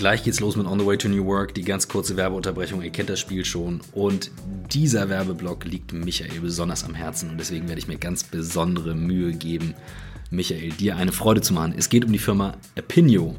Gleich geht's los mit On the Way to New Work, die ganz kurze Werbeunterbrechung. Ihr kennt das Spiel schon. Und dieser Werbeblock liegt Michael besonders am Herzen und deswegen werde ich mir ganz besondere Mühe geben, Michael, dir eine Freude zu machen. Es geht um die Firma Apinio.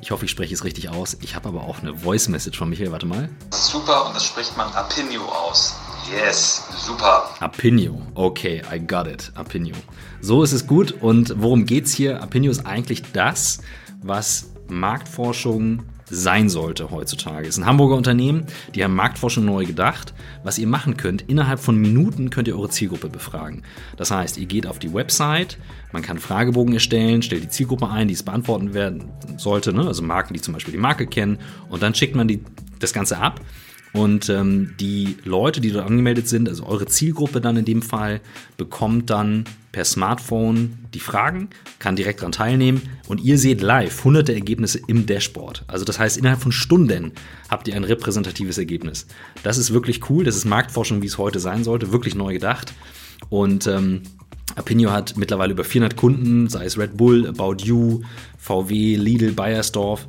Ich hoffe, ich spreche es richtig aus. Ich habe aber auch eine Voice Message von Michael. Warte mal. Super und das spricht man Apinio aus. Yes, super. Apinio. Okay, I got it. Apinio. So ist es gut. Und worum geht's hier? Apinio ist eigentlich das, was Marktforschung sein sollte heutzutage. Es ist ein Hamburger Unternehmen, die haben Marktforschung neu gedacht. Was ihr machen könnt, innerhalb von Minuten könnt ihr eure Zielgruppe befragen. Das heißt, ihr geht auf die Website, man kann Fragebogen erstellen, stellt die Zielgruppe ein, die es beantworten werden sollte, ne? also Marken, die zum Beispiel die Marke kennen, und dann schickt man die, das Ganze ab und ähm, die Leute, die dort angemeldet sind, also eure Zielgruppe dann in dem Fall, bekommt dann per Smartphone die Fragen, kann direkt daran teilnehmen und ihr seht live hunderte Ergebnisse im Dashboard. Also das heißt, innerhalb von Stunden habt ihr ein repräsentatives Ergebnis. Das ist wirklich cool, das ist Marktforschung, wie es heute sein sollte, wirklich neu gedacht. Und ähm, Apinio hat mittlerweile über 400 Kunden, sei es Red Bull, About You, VW, Lidl, Bayersdorf.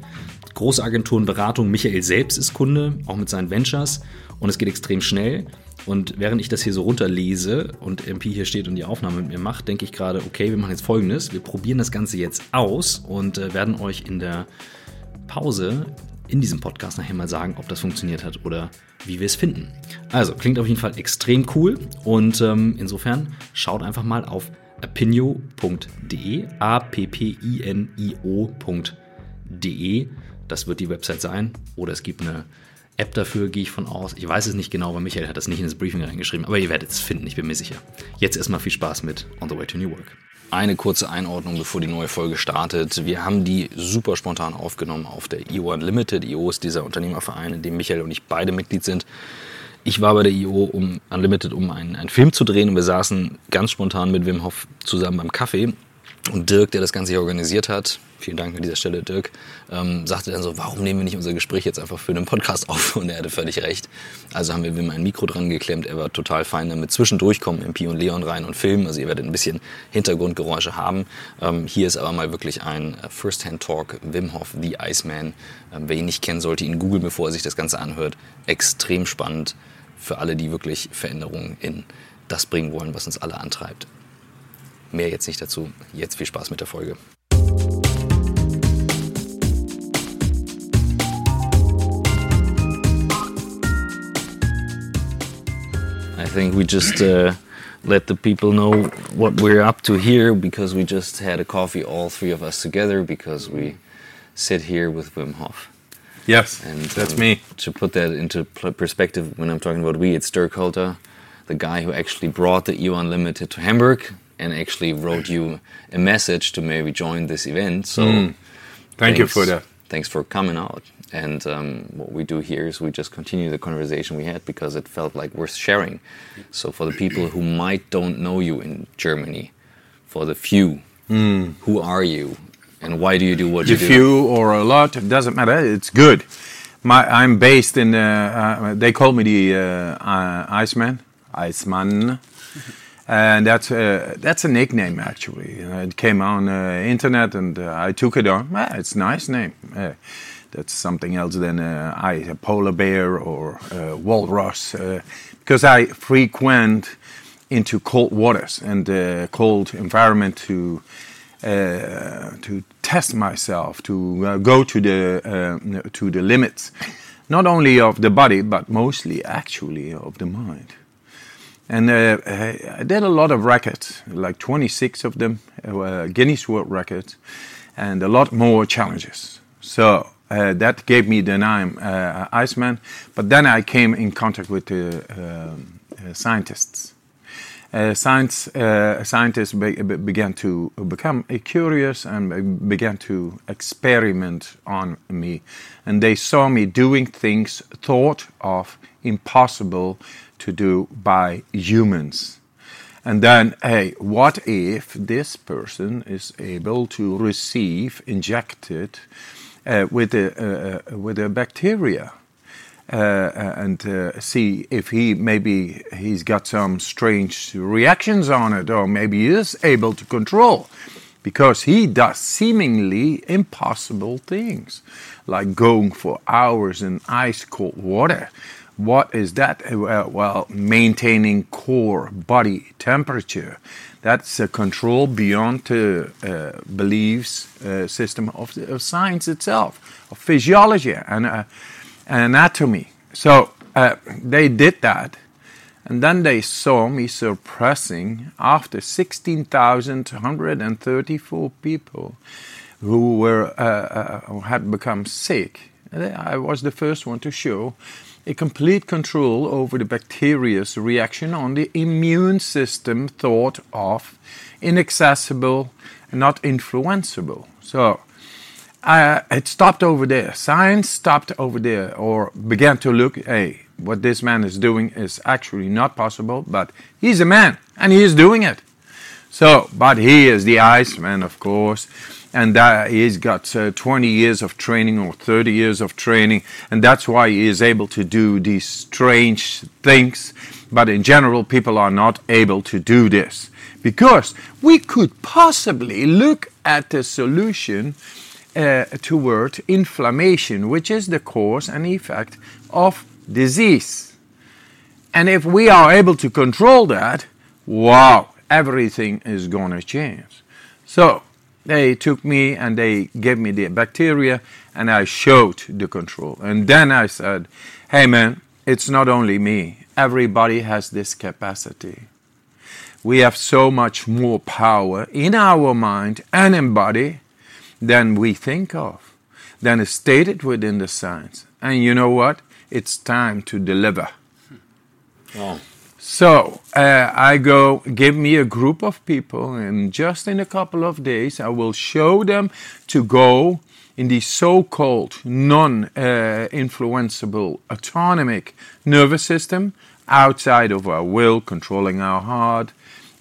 Große Agenturen, Beratung. Michael selbst ist Kunde, auch mit seinen Ventures. Und es geht extrem schnell. Und während ich das hier so runterlese und MP hier steht und die Aufnahme mit mir macht, denke ich gerade, okay, wir machen jetzt folgendes. Wir probieren das Ganze jetzt aus und äh, werden euch in der Pause in diesem Podcast nachher mal sagen, ob das funktioniert hat oder wie wir es finden. Also, klingt auf jeden Fall extrem cool und ähm, insofern schaut einfach mal auf apinio.de, a-p-p-i-n-i-o.de das wird die Website sein. Oder es gibt eine App dafür, gehe ich von aus. Ich weiß es nicht genau, weil Michael hat das nicht in das Briefing reingeschrieben. Aber ihr werdet es finden, ich bin mir sicher. Jetzt erstmal viel Spaß mit On the Way to New Work. Eine kurze Einordnung, bevor die neue Folge startet. Wir haben die super spontan aufgenommen auf der IO Unlimited. IO ist dieser Unternehmerverein, in dem Michael und ich beide Mitglied sind. Ich war bei der IO um Unlimited, um einen, einen Film zu drehen und wir saßen ganz spontan mit Wim Hof zusammen beim Kaffee und Dirk, der das Ganze hier organisiert hat, vielen Dank an dieser Stelle, Dirk, ähm, sagte dann so, warum nehmen wir nicht unser Gespräch jetzt einfach für einen Podcast auf? Und er hatte völlig recht. Also haben wir Wim ein Mikro dran geklemmt. Er war total fein damit. Zwischendurch kommen MP und Leon rein und filmen. Also ihr werdet ein bisschen Hintergrundgeräusche haben. Ähm, hier ist aber mal wirklich ein First-Hand-Talk. Wim Hof, The Iceman. Ähm, wer ihn nicht kennen, sollte ihn googeln, bevor er sich das Ganze anhört. Extrem spannend für alle, die wirklich Veränderungen in das bringen wollen, was uns alle antreibt. Mehr jetzt nicht dazu. Jetzt viel Spaß mit der Folge. I think we just uh, let the people know what we're up to here because we just had a coffee, all three of us together, because we sit here with Wim Hof. Yes, and that's um, me. To put that into perspective, when I'm talking about we, it's Dirk Holter, the guy who actually brought the EU Unlimited to Hamburg and actually wrote you a message to maybe join this event. So, mm. thank thanks, you for that. Thanks for coming out. And um, what we do here is we just continue the conversation we had because it felt like worth sharing. So, for the people who might don't know you in Germany, for the few, mm. who are you, and why do you do what the you do? The few or a lot, it doesn't matter. It's good. My, I'm based in. Uh, uh, they call me the uh, Iceman, Iceman and that's a, that's a nickname actually. Uh, it came on uh, internet, and uh, I took it on. Ah, it's a nice name. Uh, that's something else than uh, I, a polar bear or walrus, uh, because I frequent into cold waters and cold environment to to test myself, to go to the to the limits, not only of the body but mostly actually of the mind. And uh, I did a lot of records, like 26 of them, uh, Guinness World Records, and a lot more challenges. So uh, that gave me the name uh, Iceman. But then I came in contact with the um, uh, scientists. Uh, science scientists be began to become curious and began to experiment on me, and they saw me doing things thought of impossible to do by humans. And then, hey, what if this person is able to receive injected uh, with a uh, uh with a bacteria, uh, uh, and uh, see if he maybe he's got some strange reactions on it, or maybe he is able to control because he does seemingly impossible things, like going for hours in ice cold water. What is that? Uh, well, maintaining core body temperature. That's a control beyond the uh, beliefs uh, system of, of, science itself, of physiology and uh, anatomy. So uh, they did that and then they saw me suppressing after 16,134 people who were had become sick. I was the first one to show a complete control over the bacteria's reaction on the immune system thought of inaccessible and not influenceable. So uh, it stopped over there. Science stopped over there or began to look, hey, what this man is doing is actually not possible, but he's a man and he is doing it. So, but he is the Iceman, of course, and that he's got uh, 20 years of training or 30 years of training, and that's why he is able to do these strange things. But in general, people are not able to do this because we could possibly look at the solution uh, toward inflammation, which is the cause and effect of disease. And if we are able to control that, wow, everything is going to change. So they took me and they gave me the bacteria and I showed the control. And then I said, hey man, it's not only me, everybody has this capacity. We have so much more power in our mind and in body than we think of, than is stated within the science. And you know what? it's time to deliver. Oh. So uh, I go, give me a group of people, and just in a couple of days, I will show them to go in the so called non uh, influenceable autonomic nervous system outside of our will, controlling our heart,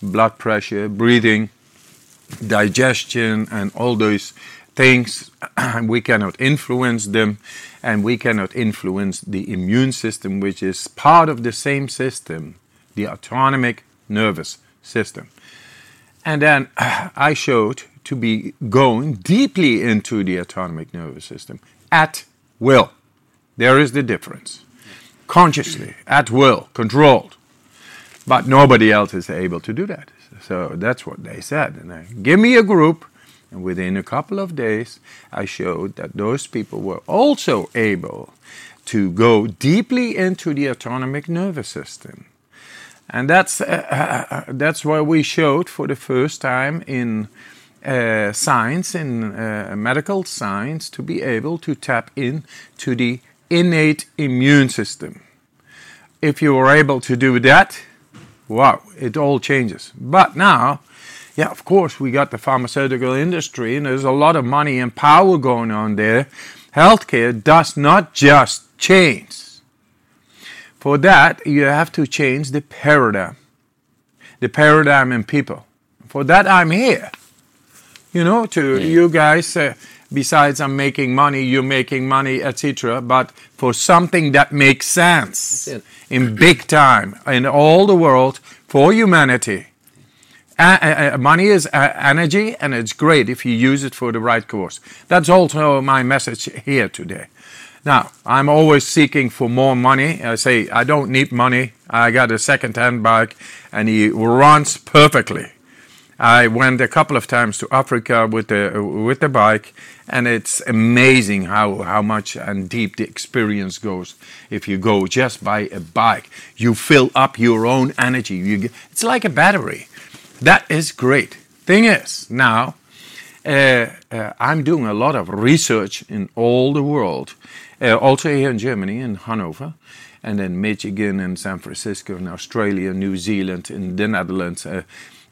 blood pressure, breathing, digestion, and all those things. we cannot influence them and we cannot influence the immune system, which is part of the same system, the autonomic nervous system. And then I showed to be going deeply into the autonomic nervous system at will. There is the difference. Consciously, at will, controlled. But nobody else is able to do that. So that's what they said. And they, give me a group and within a couple of days, I showed that those people were also able to go deeply into the autonomic nervous system. And that's, uh, uh, that's why we showed for the first time in uh, science, in uh, medical science, to be able to tap into the innate immune system. If you are able to do that, wow, it all changes. But now, yeah, of course, we got the pharmaceutical industry, and there's a lot of money and power going on there. Healthcare does not just change. For that, you have to change the paradigm, the paradigm in people. For that, I'm here. You know, to yeah. you guys. Uh, besides, I'm making money, you're making money, etc. But for something that makes sense in big time in all the world for humanity uh, money is uh, energy, and it's great if you use it for the right cause. That's also my message here today. Now, I'm always seeking for more money. I say, I don't need money. I got a second hand bike, and he runs perfectly. I went a couple of times to Africa with the with the bike, and it's amazing how how much and deep the experience goes if you go just by a bike. You fill up your own energy. You, it's like a battery. That is great. Thing is, now uh, uh, I'm doing a lot of research in all the world, uh, also here in Germany, in Hanover, and then Michigan and San Francisco, and Australia, New Zealand, in the Netherlands. Uh,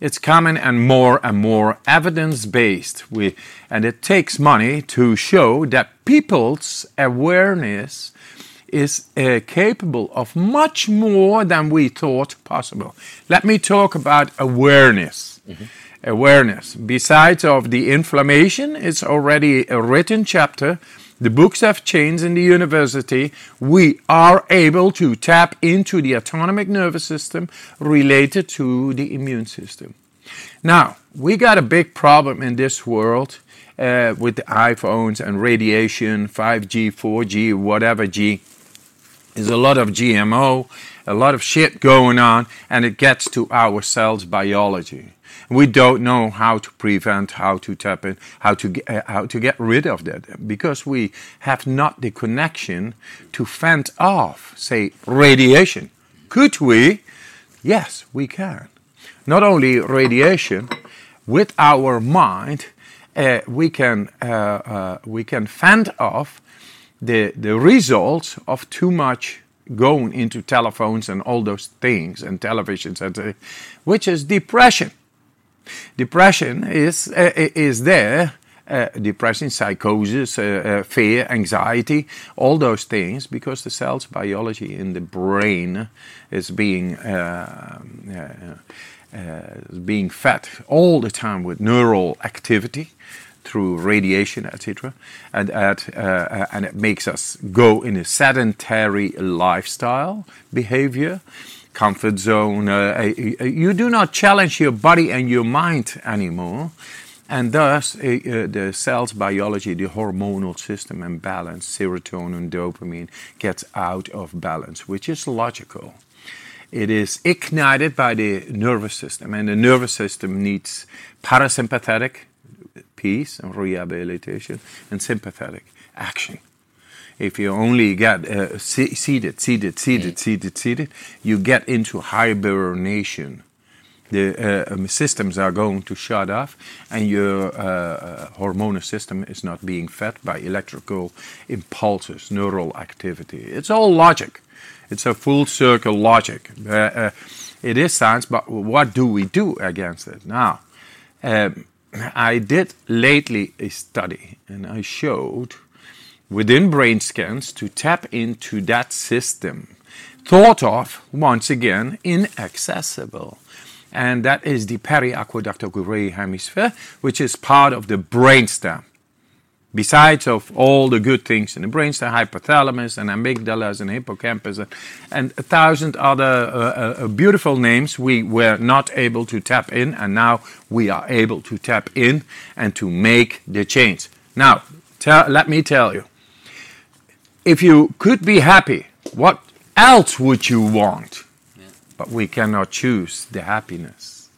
it's coming and more and more evidence based. We, and it takes money to show that people's awareness is uh, capable of much more than we thought possible. Let me talk about awareness. Mm-hmm. Awareness. Besides of the inflammation, it's already a written chapter. The books have changed in the university. We are able to tap into the autonomic nervous system related to the immune system. Now, we got a big problem in this world uh, with the iPhones and radiation, 5G, 4G, whatever G. There's a lot of GMO, a lot of shit going on, and it gets to our cells biology. We don't know how to prevent, how to tap in, how to get, uh, how to get rid of that because we have not the connection to fend off, say, radiation. Could we? Yes, we can. Not only radiation, with our mind, uh, we can uh, uh, we can fend off the the results of too much going into telephones and all those things and televisions, and, uh, which is depression. Depression is uh, is there. Uh, depression, psychosis, fear, anxiety, all those things, because the cell's biology in the brain is being being fed all the time with neural activity through radiation, etc., and uh, and it makes us go in a sedentary lifestyle behavior comfort zone. Uh, you do not challenge your body and your mind anymore. And thus, uh, the cell's biology, the hormonal system and balance, serotonin, dopamine, gets out of balance, which is logical. It is ignited by the nervous system, and the nervous system needs parasympathetic, peace and rehabilitation, and sympathetic action if you only get uh, seated, seated, seated, seated, seated, you get into hibernation. The uh, um, systems are going to shut off, and your uh, uh, hormonal system is not being fed by electrical impulses, neural activity. It's all logic. It's a full circle logic. Uh, uh, it is science, but what do we do against it? Now, um, I did lately a study, and I showed within brain scans to tap into that system. Thought of, once again, inaccessible. And that is the periaqueductal gray hemisphere, which is part of the brainstem. Besides of all the good things in the brainstem, hypothalamus and amygdalas and hippocampus and, and a thousand other uh, uh, beautiful names, we were not able to tap in, and now we are able to tap in and to make the change. Now, tell, let me tell you, if you could be happy, what else would you want? Yeah. But we cannot choose the happiness.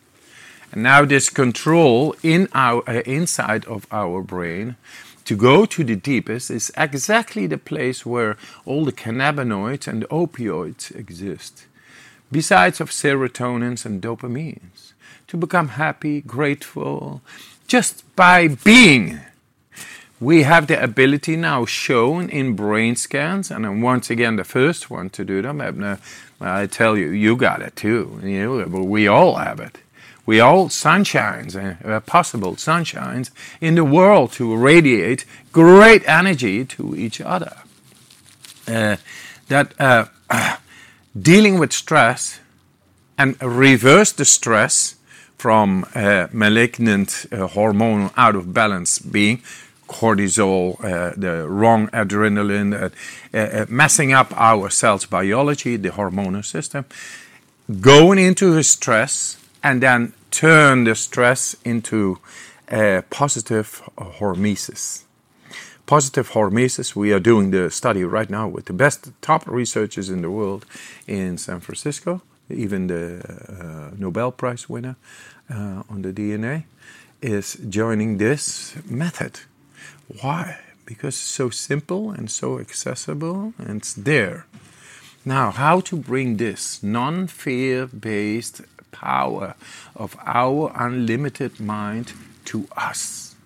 And now this control in our uh, inside of our brain to go to the deepest is exactly the place where all the cannabinoids and opioids exist. Besides of serotonins and dopamines, to become happy, grateful, just by being we have the ability now shown in brain scans, and I'm once again the first one to do them. I tell you, you got it too. You know, we all have it. We all sunshines, uh, possible sunshines in the world to radiate great energy to each other. Uh, that uh, dealing with stress and reverse the stress from uh, malignant uh, hormone out of balance being cortisol, uh, the wrong adrenaline, uh, uh, messing up our cells' biology, the hormonal system, going into the stress, and then turn the stress into a positive hormesis. Positive hormesis, we are doing the study right now with the best top researchers in the world in San Francisco, even the uh, Nobel Prize winner uh, on the DNA is joining this method. Why? Because it's so simple and so accessible and it's there. Now, how to bring this non fear based power of our unlimited mind to us?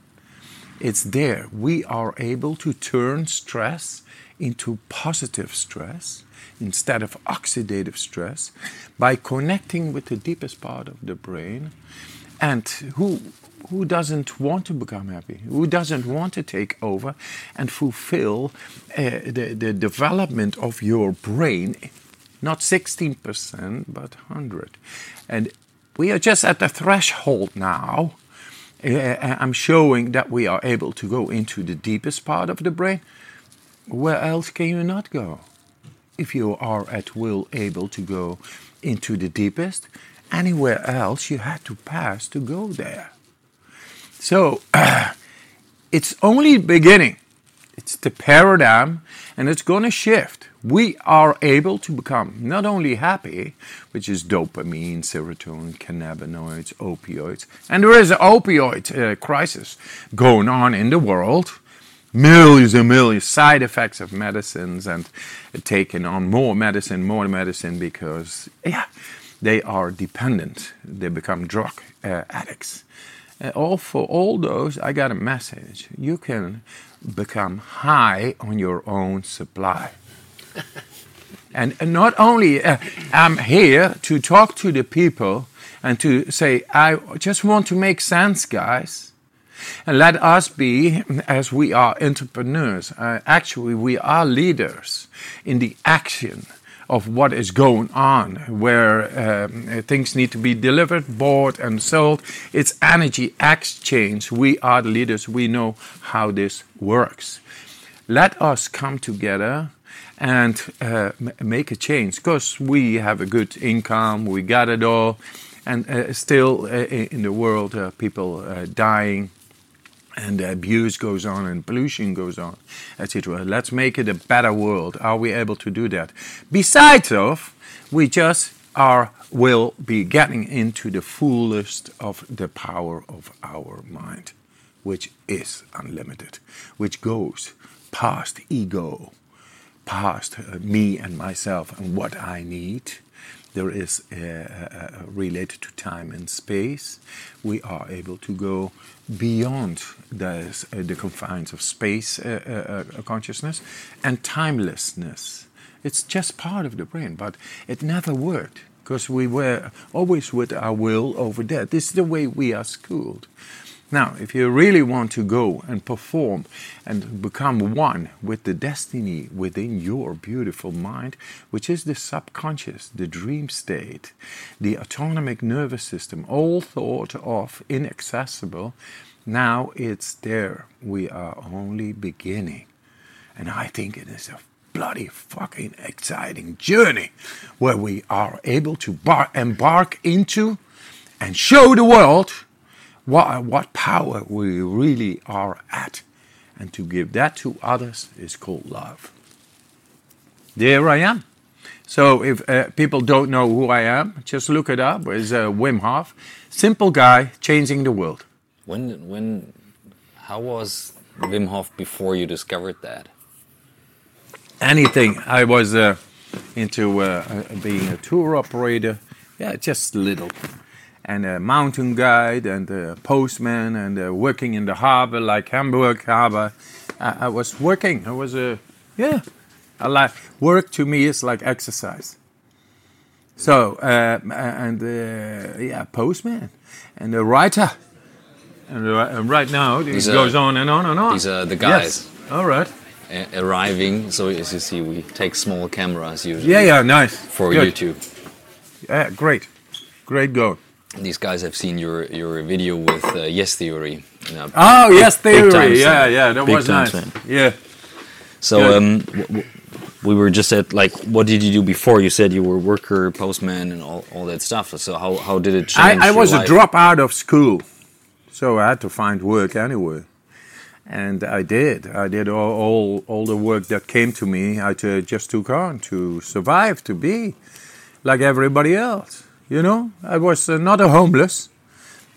It's there. We are able to turn stress into positive stress instead of oxidative stress by connecting with the deepest part of the brain and who who doesn't want to become happy? Who doesn't want to take over and fulfill uh, the, the development of your brain? Not 16%, but 100. And we are just at the threshold now. Uh, I'm showing that we are able to go into the deepest part of the brain. Where else can you not go? If you are at will able to go into the deepest, anywhere else you had to pass to go there. So it's only beginning. It's the paradigm, and it's going to shift. We are able to become not only happy, which is dopamine, serotonin, cannabinoids, opioids, and there is an opioid uh, crisis going on in the world. Millions and millions side effects of medicines and taking on more medicine, more medicine because yeah, they are dependent. They become drug uh, addicts. Uh, all for all those, I got a message. You can become high on your own supply. and, not only uh, I'm here to talk to the people and to say, I just want to make sense, guys. And let us be, as we are entrepreneurs, uh, actually, we are leaders in the action of what is going on, where um, things need to be delivered, bought, and sold. It's energy exchange. We are the leaders. We know how this works. Let us come together and uh, make a change because we have a good income, we got it all, and uh, still uh, in the world, uh, people uh, dying and abuse goes on and pollution goes on, etc. Let's make it a better world. Are we able to do that? Besides of, we just are will be getting into the fullest of the power of our mind, which is unlimited, which goes past ego, past uh, me and myself and what I need there is uh, uh, related to time and space. We are able to go beyond the, uh, the confines of space uh, uh, consciousness and timelessness. It's just part of the brain, but it never worked because we were always with our will over there. This is the way we are schooled. Now, if you really want to go and perform and become one with the destiny within your beautiful mind, which is the subconscious, the dream state, the autonomic nervous system, all thought of inaccessible, now it's there. We are only beginning. And I think it is a bloody fucking exciting journey where we are able to bar- embark into and show the world what, what power we really are at. And to give that to others is called love. There I am. So if uh, people don't know who I am, just look it up. It's uh, Wim Hof, simple guy changing the world. When when how was Wim Hof before you discovered that? Anything. I was uh, into uh, being a tour operator. Yeah, just little and a mountain guide and a postman and uh, working in the harbor like Hamburg harbor. I, I was working. I was a yeah. I like work to me is like exercise. So uh, and uh, yeah, postman and a writer. And, right now it goes on and on and on. These are the guys. Yes. All right. arriving. So as you see, we take small cameras usually. Yeah, yeah, nice. For Good. YouTube. Yeah, great, great go these guys have seen your your video with uh, Yes Theory. You know, oh, big, Yes Theory. Yeah, yeah, that was nice. Fan. Yeah. So um, we were just at like, what did you do before? You said you were worker, postman, and all, all that stuff. So how how did it change? I, I was a drop out of school, so I had to find work anyway. And I did. I did all, all, all the work that came to me. I just took on to survive, to be like everybody else. You know, I was uh, not a homeless,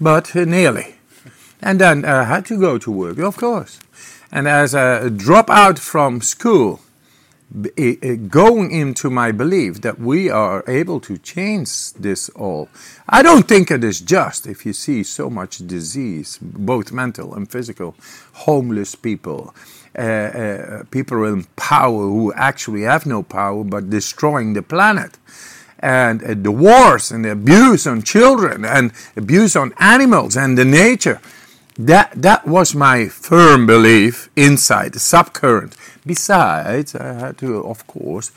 but uh, nearly. And then I had to go to work, of course. And as a dropout from school, going into my belief that we are able to change this all. I don't think it is just if you see so much disease, both mental and physical, homeless people, uh, uh, people in power who actually have no power but destroying the planet and uh, the wars and the abuse on children and abuse on animals and the nature. That, that was my firm belief inside the subcurrent. Besides, I had to, of course,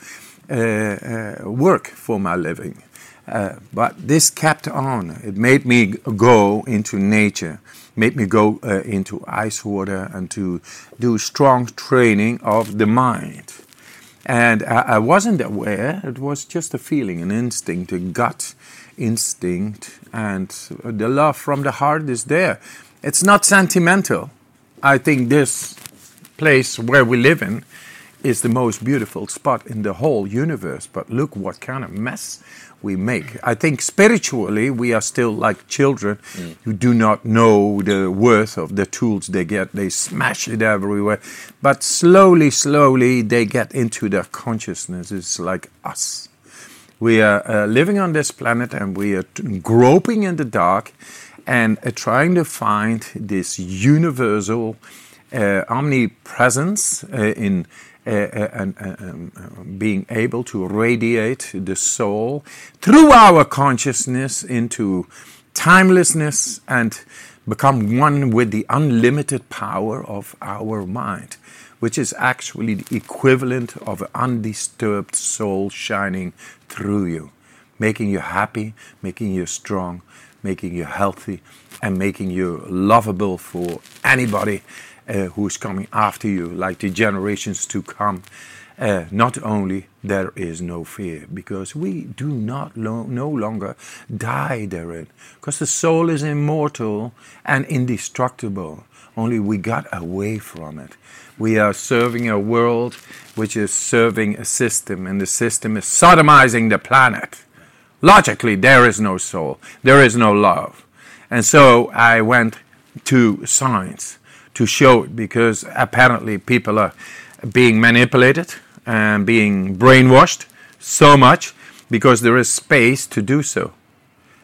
uh, uh, work for my living. Uh, but this kept on. It made me go into nature, made me go uh, into ice water and to do strong training of the mind. And I, I, wasn't aware, it was just a feeling, an instinct, a gut instinct, and the love from the heart is there. It's not sentimental. I think this place where we live in is the most beautiful spot in the whole universe. But look what kind of mess we make. I think spiritually we are still like children mm. who do not know the worth of the tools they get. They smash it everywhere. But slowly, slowly they get into their consciousness. It's like us. We are uh, living on this planet and we are groping in the dark and uh, trying to find this universal uh, omnipresence uh, in uh, uh, and um, being able to radiate the soul through our consciousness into timelessness and become one with the unlimited power of our mind, which is actually the equivalent of an undisturbed soul shining through you, making you happy, making you strong, making you healthy, and making you lovable for anybody uh, who's coming after you, like the generations to come. Uh, not only there is no fear, because we do not lo- no longer die therein, because the soul is immortal and indestructible. Only we got away from it. We are serving a world which is serving a system, and the system is sodomizing the planet. Logically, there is no soul, there is no love. And so I went to science to show it because apparently people are being manipulated and being brainwashed so much because there is space to do so.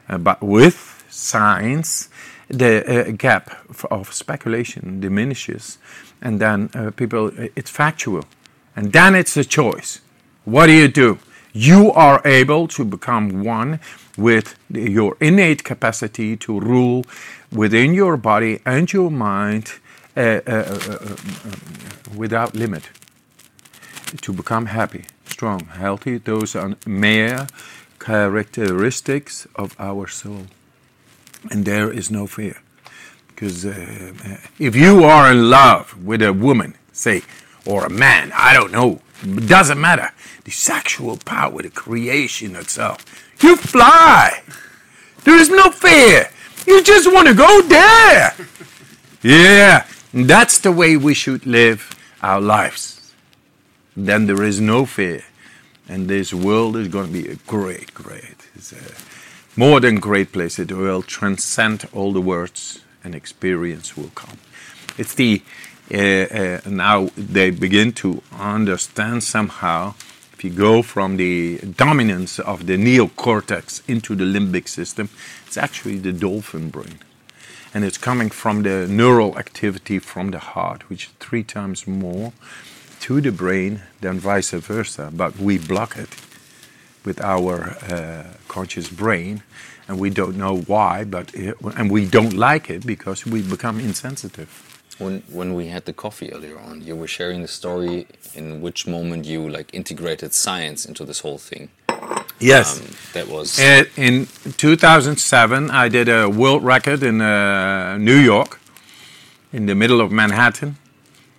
Uh, but with science, the uh, gap of speculation diminishes, and then uh, people, uh, it's factual. And then it's a choice. What do you do? You are able to become one with your innate capacity to rule within your body and your mind Uh, uh, uh, without limit. To become happy, strong, healthy, those are mere characteristics of our soul. And there is no fear. Because if you are in love with a woman, say, or a man, I don't know, it doesn't matter. The sexual power, the creation itself, you fly. There is no fear. You just want to go there. Yeah, that's the way we should live our lives. Then there is no fear. And this world is going to be a great, great, it's a more than great place. It will transcend all the words and experience will come. It's the, uh, uh, now they begin to understand somehow if you go from the dominance of the neocortex into the limbic system, it's actually the dolphin brain and it's coming from the neural activity from the heart, which is three times more to the brain than vice versa. But we block it with our uh, conscious brain, and we don't know why, but it, and we don't like it because we become insensitive. When when we had the coffee earlier on, you were sharing the story in which moment you like integrated science into this whole thing. Yes, um, that was in 2007. I did a world record in uh, New York, in the middle of Manhattan,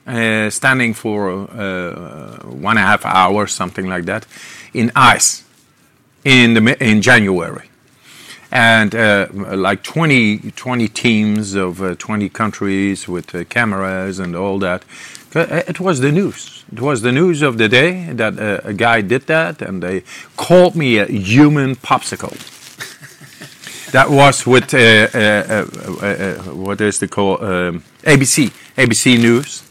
uh, standing for uh, one and a half hours, something like that, in ice, in the in January, and uh, like 20, 20 teams of uh, 20 countries with uh, cameras and all that. It was the news it was the news of the day that uh, a guy did that, and they called me a human popsicle. that was with uh, uh, uh, uh what is the call um, ABC ABC News,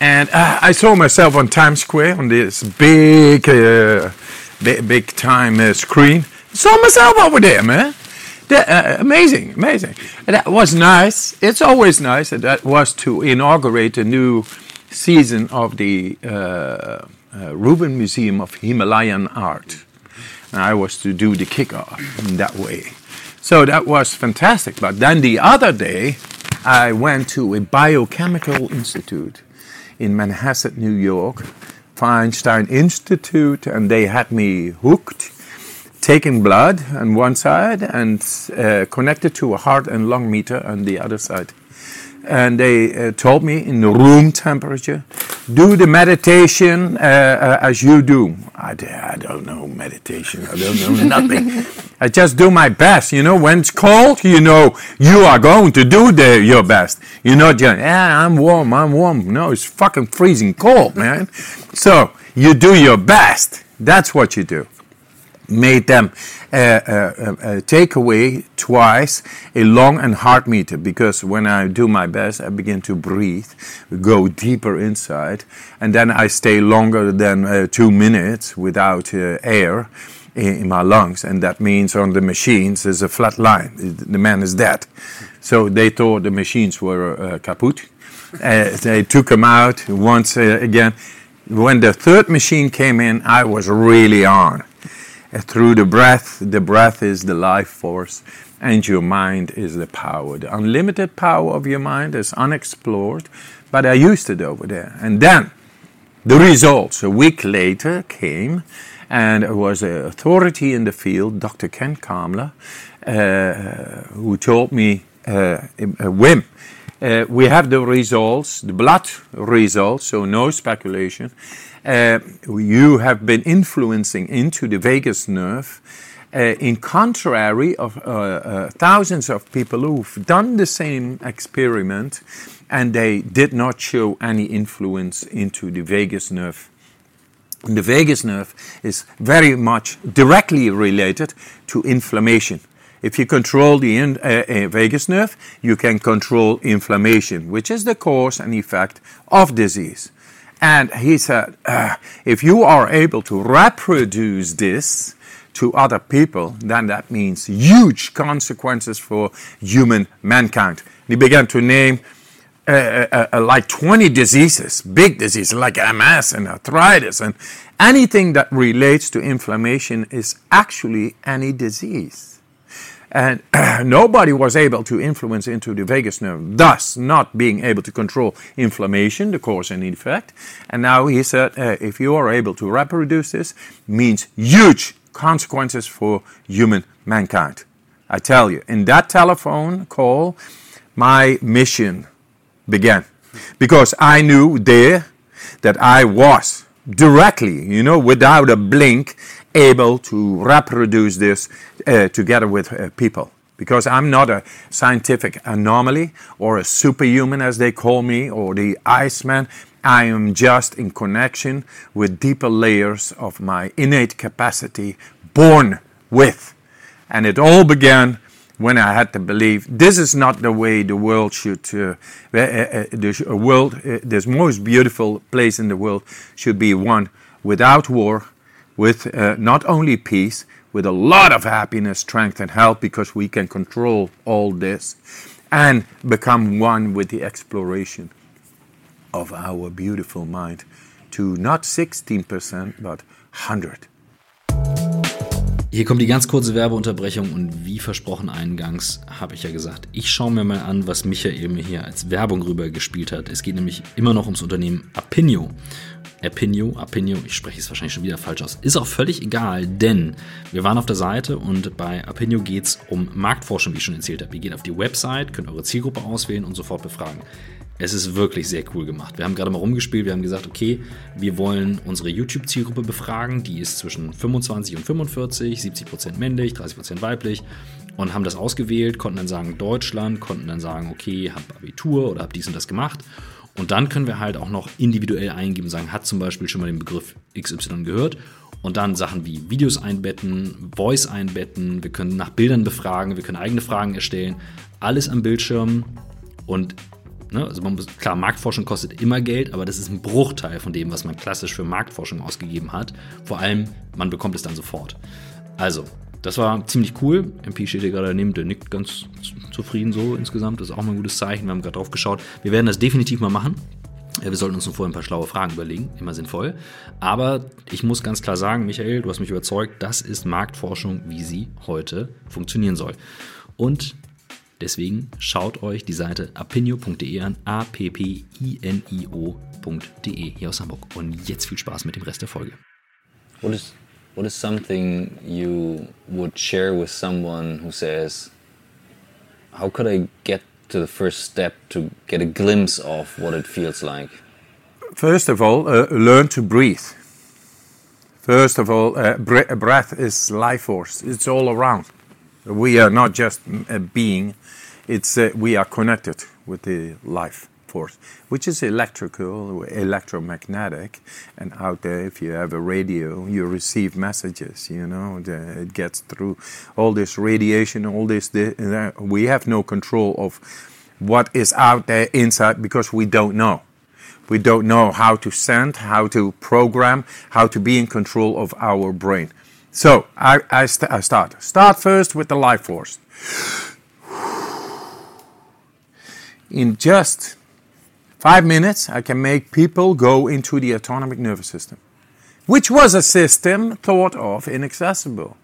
and uh, I saw myself on Times Square on this big big, big time screen. saw myself over there, man. That, amazing, amazing. And that was nice. It's always nice. And that was to inaugurate a new season of the uh, uh, Rubin Museum of Himalayan Art. And I was to do the kickoff in that way. So that was fantastic. But then the other day, I went to a biochemical institute in Manhasset, New York, Feinstein Institute, and they had me hooked, taking blood on one side and uh, connected to a heart and lung meter on the other side and they uh, told me in the room temperature, do the meditation uh, uh, as you do. I, I don't know meditation. I don't know nothing. I just do my best. You know, when it's cold, you know you are going to do the, your best. You're not just, yeah, I'm warm, I'm warm. No, it's fucking freezing cold, man. so you do your best. That's what you do made them uh, uh, uh, take away twice a long and hard meter because when I do my best, I begin to breathe, go deeper inside, and then I stay longer than uh, two minutes without uh, air in, my lungs, and that means on the machines there's a flat line. The man is dead. So they thought the machines were uh, kaput. they took them out once again. When the third machine came in, I was really on through the breath. The breath is the life force, and your mind is the power. The unlimited power of your mind is unexplored, but I used it over there. And then the results a week later came, and it was an authority in the field, Dr. Ken Kamler, uh, who told me, uh, Wim, uh, we have the results, the blood results, so no speculation uh, you have been influencing into the vagus nerve uh, in contrary of uh, uh, thousands of people who've done the same experiment and they did not show any influence into the vagus nerve. The vagus nerve is very much directly related to inflammation. If you control the in, uh, uh, vagus nerve, you can control inflammation, which is the cause and effect of disease. And he said, uh, if you are able to reproduce this to other people, then that means huge consequences for human mankind. He began to name uh, uh, uh like 20 diseases, big diseases like MS and arthritis, and anything that relates to inflammation is actually any disease and nobody was able to influence into the vagus nerve, thus not being able to control inflammation, the cause and effect. And now he said, uh, if you are able to reproduce this, means huge consequences for human mankind. I tell you, in that telephone call, my mission began because I knew there that I was directly, you know, without a blink, able to reproduce this uh, together with uh, people. Because I'm not a scientific anomaly or a superhuman, as they call me, or the Iceman. I am just in connection with deeper layers of my innate capacity born with. And it all began when I had to believe this is not the way the world should. Uh, uh, uh the world, uh, this most beautiful place in the world, should be one without war, with uh, not only peace, with a lot of happiness, strength, and health because we can control all this and become one with the exploration of our beautiful mind to not 16%, but 100. Hier kommt die ganz kurze Werbeunterbrechung und wie versprochen eingangs habe ich ja gesagt, ich schaue mir mal an, was Michael mir hier als Werbung rübergespielt hat. Es geht nämlich immer noch ums Unternehmen Apinio. Apinio, Apinio, ich spreche es wahrscheinlich schon wieder falsch aus. Ist auch völlig egal, denn wir waren auf der Seite und bei Apinio geht es um Marktforschung, wie ich schon erzählt habe. Ihr geht auf die Website, könnt eure Zielgruppe auswählen und sofort befragen. Es ist wirklich sehr cool gemacht. Wir haben gerade mal rumgespielt, wir haben gesagt, okay, wir wollen unsere YouTube-Zielgruppe befragen, die ist zwischen 25 und 45, 70% männlich, 30% weiblich und haben das ausgewählt, konnten dann sagen Deutschland, konnten dann sagen, okay, hab Abitur oder hab dies und das gemacht. Und dann können wir halt auch noch individuell eingeben, sagen, hat zum Beispiel schon mal den Begriff XY gehört und dann Sachen wie Videos einbetten, Voice einbetten, wir können nach Bildern befragen, wir können eigene Fragen erstellen, alles am Bildschirm und Ne? Also muss, klar, Marktforschung kostet immer Geld, aber das ist ein Bruchteil von dem, was man klassisch für Marktforschung ausgegeben hat. Vor allem, man bekommt es dann sofort. Also, das war ziemlich cool. MP steht hier gerade daneben, der nickt ganz zufrieden so insgesamt. Das ist auch mal ein gutes Zeichen. Wir haben gerade drauf geschaut. Wir werden das definitiv mal machen. Wir sollten uns nur vorher ein paar schlaue Fragen überlegen, immer sinnvoll. Aber ich muss ganz klar sagen, Michael, du hast mich überzeugt, das ist Marktforschung, wie sie heute funktionieren soll. Und Deswegen schaut euch die Seite apinio.de an, a-p-p-i-n-i-o.de hier aus Hamburg. Und jetzt viel Spaß mit dem Rest der Folge. What is, what is something you would share with someone who says, how could I get to the first step to get a glimpse of what it feels like? First of all, uh, learn to breathe. First of all, uh, bre- breath is life force. It's all around. We are not just a being. It's uh, we are connected with the life force, which is electrical, electromagnetic, and out there, if you have a radio, you receive messages. You know, the, it gets through all this radiation, all this. The, we have no control of what is out there inside because we don't know. We don't know how to send, how to program, how to be in control of our brain. So I, I, st- I start. Start first with the life force. In just five minutes, I can make people go into the autonomic nervous system, which was a system thought of inaccessible.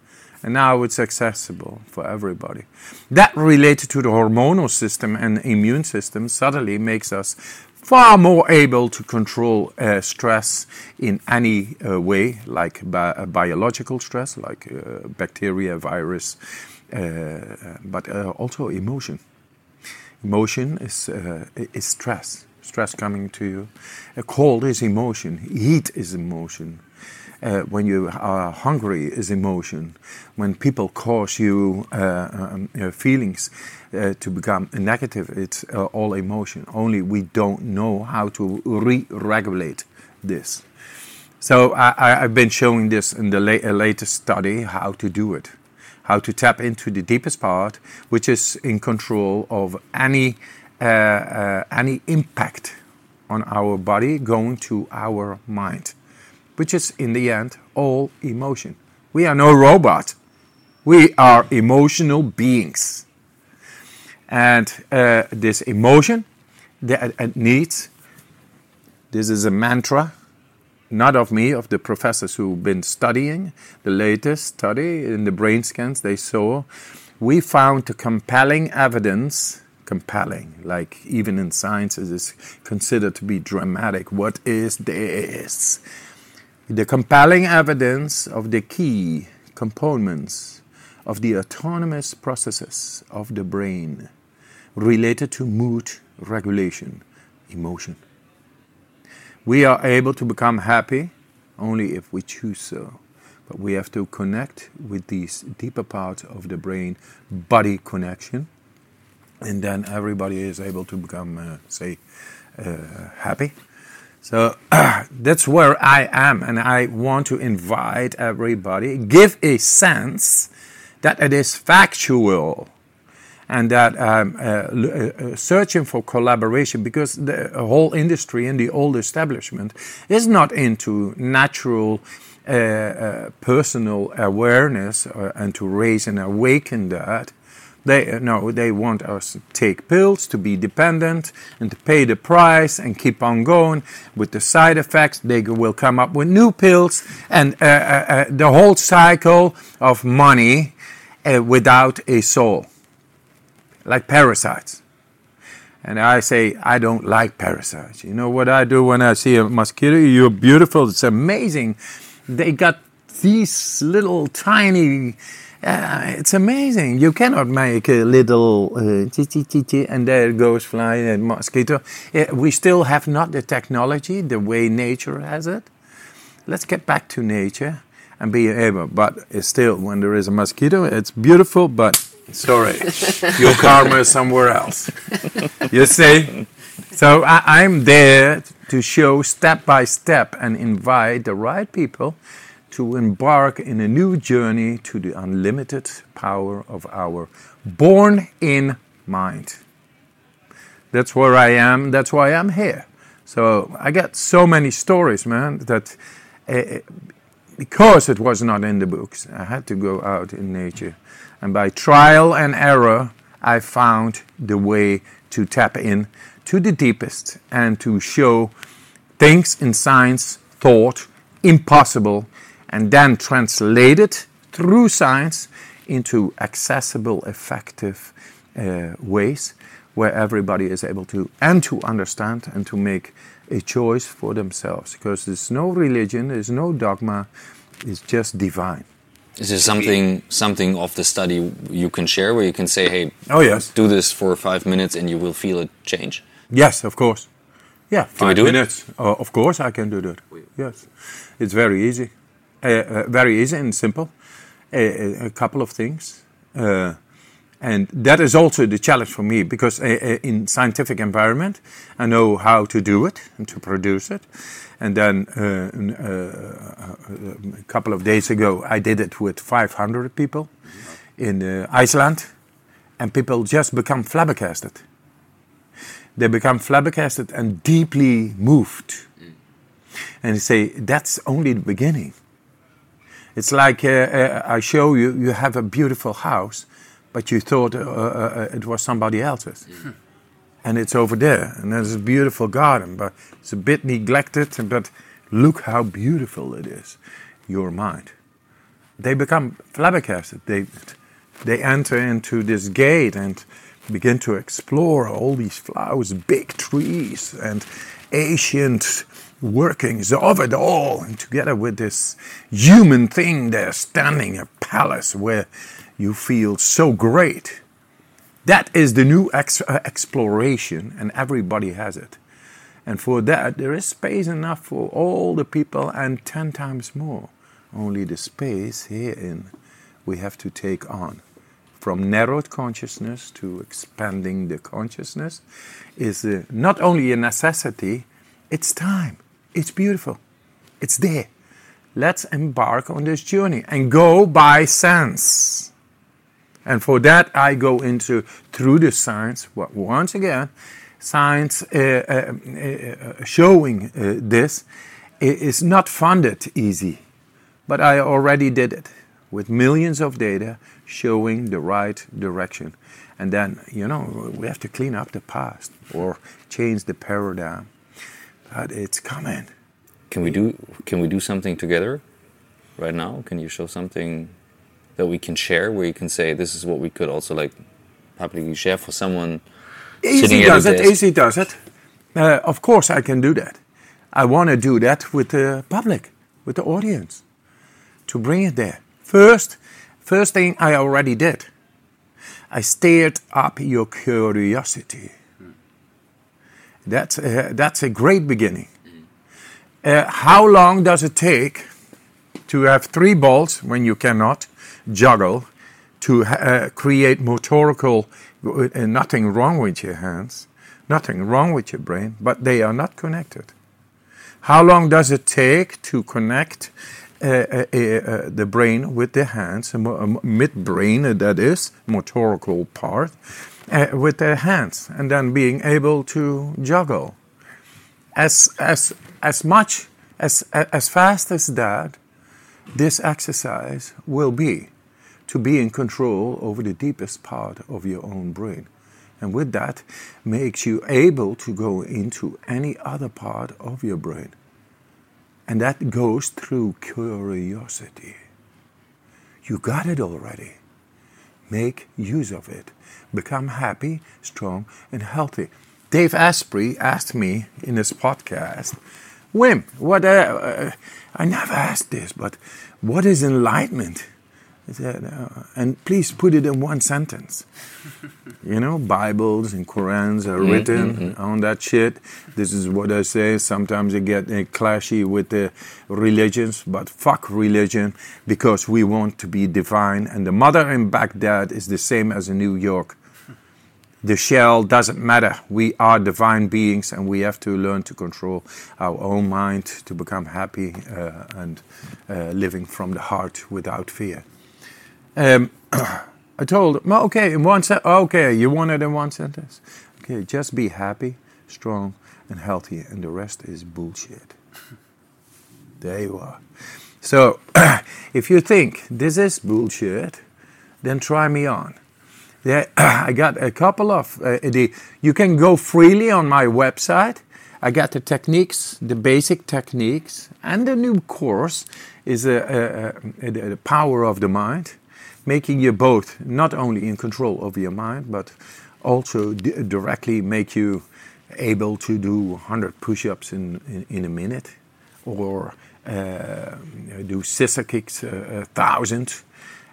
And now it's accessible for everybody. That related to the hormonal system and immune system suddenly makes us far more able to control uh, stress in any uh, way, like bi- uh, biological stress, like uh, bacteria, virus, uh, but uh, also emotion. Emotion is, is stress, stress coming to you. cold is emotion, heat is emotion. when you are hungry is emotion. When people cause you um, feelings, uh, to become negative. It's uh, all emotion. Only we don't know how to re-regulate this. So I, have been showing this in the la- uh, latest study how to do it, how to tap into the deepest part, which is in control of any uh, uh, Uh, uh, any impact on our body going to our mind, which is in the end all emotion. We are no robot. We are emotional beings. And uh, this emotion that it needs, this is a mantra, not of me, of the professors who've been studying the latest study in the brain scans they saw. We found compelling evidence, compelling, like even in science it is considered to be dramatic. What is this? The compelling evidence of the key components of the autonomous processes of the brain related to mood regulation, emotion. We are able to become happy only if we choose so. But we have to connect with these deeper parts of the brain body connection. And then everybody is able to become, uh, say, uh, happy. So that's where I am. And I want to invite everybody, give a sense that it is factual and that um, uh, uh, searching for collaboration because the whole industry and the old establishment is not into natural uh, personal awareness and to raise and awaken that. They uh, no, they want us to take pills to be dependent and to pay the price and keep on going with the side effects. They will come up with new pills and uh, uh, uh, the whole cycle of money without a soul like parasites. And I say, I don't like parasites. You know what I do when I see a mosquito? You're beautiful. It's amazing. They got these little tiny. Uh, it's amazing. You cannot make a little uh, and there it goes flying a mosquito. Uh, we still have not the technology the way nature has it. Let's get back to nature and be able. But still, when there is a mosquito, it's beautiful, but Sorry, your karma is somewhere else. You see? So I, am there to show step by step and invite the right people to embark in a new journey to the unlimited power of our born in mind. That's where I am. That's why I'm here. So I got so many stories, man, that uh, because it was not in the books, I had to go out in nature and by trial and error, I found the way to tap in to the deepest and to show things in science thought impossible and then translate it through science into accessible, effective uh, ways where everybody is able to and to understand and to make a choice for themselves because there's no religion, there's no dogma, it's just divine. Is there something something of the study you can share where you can say, hey, Oh, yes. do this for five minutes and you will feel a change? Yes, of course. Yeah, five we do it? minutes. Uh, of course, I can do that. Yes, it's very easy, very easy and simple. A, a, couple of things, uh, and that is also the challenge for me because uh, uh, in scientific environment, I know how to do it and to produce it. And then uh, uh, a couple of days ago, I did it with 500 people in uh, Iceland, and people just become flabbergasted they become flabbergasted and deeply moved. And they say, that's only the beginning. It's like uh, uh, I show you, you have a beautiful house, but you thought uh, uh, it was somebody else's. And it's over there, and there's a beautiful garden, but it's a bit neglected, but look how beautiful it is, your mind. They become flabbergasted. They, they enter into this gate and begin to explore all these flowers, big trees, and ancient workings of it all. And together with this human thing there standing, a palace where you feel so great. That is the new ex- uh, exploration, and everybody has it. And for that, there is space enough for all the people and 10 times more. Only the space herein we have to take on. From narrowed consciousness to expanding the consciousness is uh, not only a necessity, it's time. It's beautiful. It's there. Let's embark on this journey and go by sense. And for that, I go into through the science. Once again, science uh, uh, uh, showing uh, this is not funded easy, but I already did it with millions of data showing the right direction. And then, you know, we have to clean up the past or change the paradigm. But it's coming. Can we do can we do something together right now? Can you show something that we can share where you can say this is what we could also like publicly share for someone Easy does it. Easy does it. Uh, of course, I can do that. I want to do that with the public, with the audience, to bring it there. First, first thing I already did. I stirred up your curiosity. That's a, that's a great beginning. Uh, how long does it take to have three balls when you cannot juggle to uh, create motorical uh, nothing wrong with your hands nothing wrong with your brain but they are not connected how long does it take to connect uh, uh, uh, the brain with the hands midbrain that is motorical part uh, with their hands and then being able to juggle as as as much as as fast as that this exercise will be to be in control over the deepest part of your own brain. And with that, makes you able to go into any other part of your brain. And that goes through curiosity. You got it already. Make use of it. Become happy, strong, and healthy. Dave Asprey asked me in his podcast, Wim, what? Uh, uh, I never asked this, but what is enlightenment? Said, uh, and please put it in one sentence. you know, Bibles and Korans are written on that shit. This is what I say. Sometimes I get uh, clashy with the religions, but fuck religion because we want to be divine. And the mother in Baghdad is the same as in New York. The shell doesn't matter. We are divine beings and we have to learn to control our own mind to become happy uh, and uh, living from the heart without fear. Um, I told him, okay, in one sentence, okay, you want it in one sentence? Okay, just be happy, strong, and healthy, and the rest is bullshit. there you are. So, if you think this is bullshit, then try me on. Yeah, I got a couple of uh, the. You can go freely on my website. I got the techniques, the basic techniques, and the new course is a, the power of the mind, making you both not only in control of your mind, but also di- directly make you able to do 100 push-ups in, in, in a minute, or uh, do scissor kicks uh, a thousand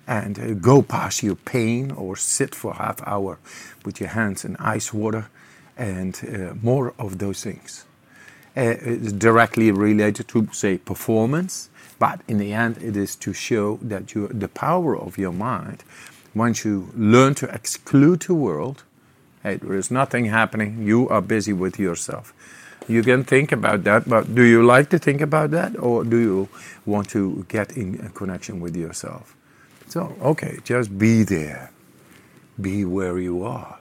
and uh, go past your pain or sit for half hour with your hands in ice water and uh, more of those things. Uh, directly related to say performance, but in the end it is to show that you the power of your mind once you learn to exclude the world, hey, there is nothing happening, you are busy with yourself. You can think about that, but do you like to think about that or do you want to get in connection with yourself? So, okay, just be there. Be where you are.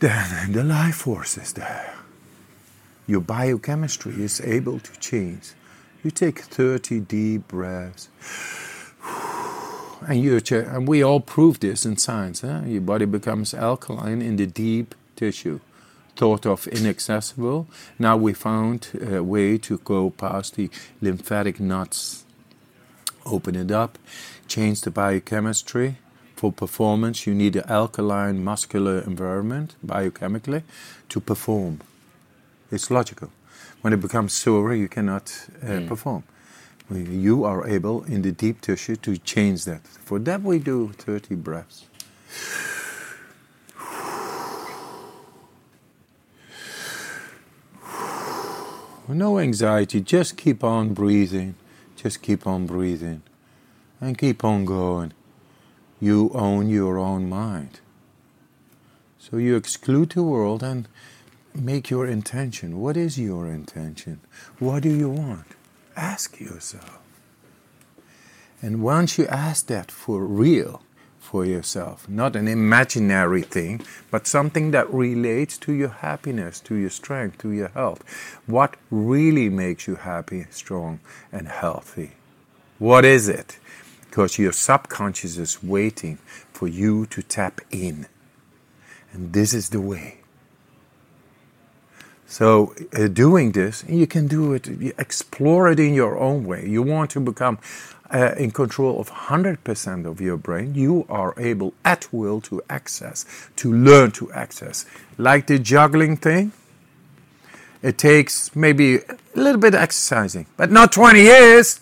Then the life force is there. Your biochemistry is able to change. You take 30 deep breaths. And, you and we all prove this in science. Huh? Your body becomes alkaline in the deep tissue thought of inaccessible. Now we found a way to go past the lymphatic knots, open it up, change the biochemistry. For performance, you need an alkaline muscular environment biochemically to perform. It's logical. When it becomes sore, you cannot uh, mm. perform. You are able in the deep tissue to change that. For that, we do 30 breaths. No anxiety, just keep on breathing. Just keep on breathing. And keep on going. You own your own mind. So you exclude the world and make your intention. What is your intention? What do you want? Ask yourself. And once you ask that for real, for yourself. Not an imaginary thing, but something that relates to your happiness, to your strength, to your health. What really makes you happy, strong, and healthy? What is it? Because your subconscious is waiting for you to tap in. And this is the way. So, uh, doing this, you can do it, explore it in your own way. You want to become uh, in control of 100% of your brain, you are able at will to access, to learn to access. Like the juggling thing, it takes maybe a little bit of exercising, but not 20 years,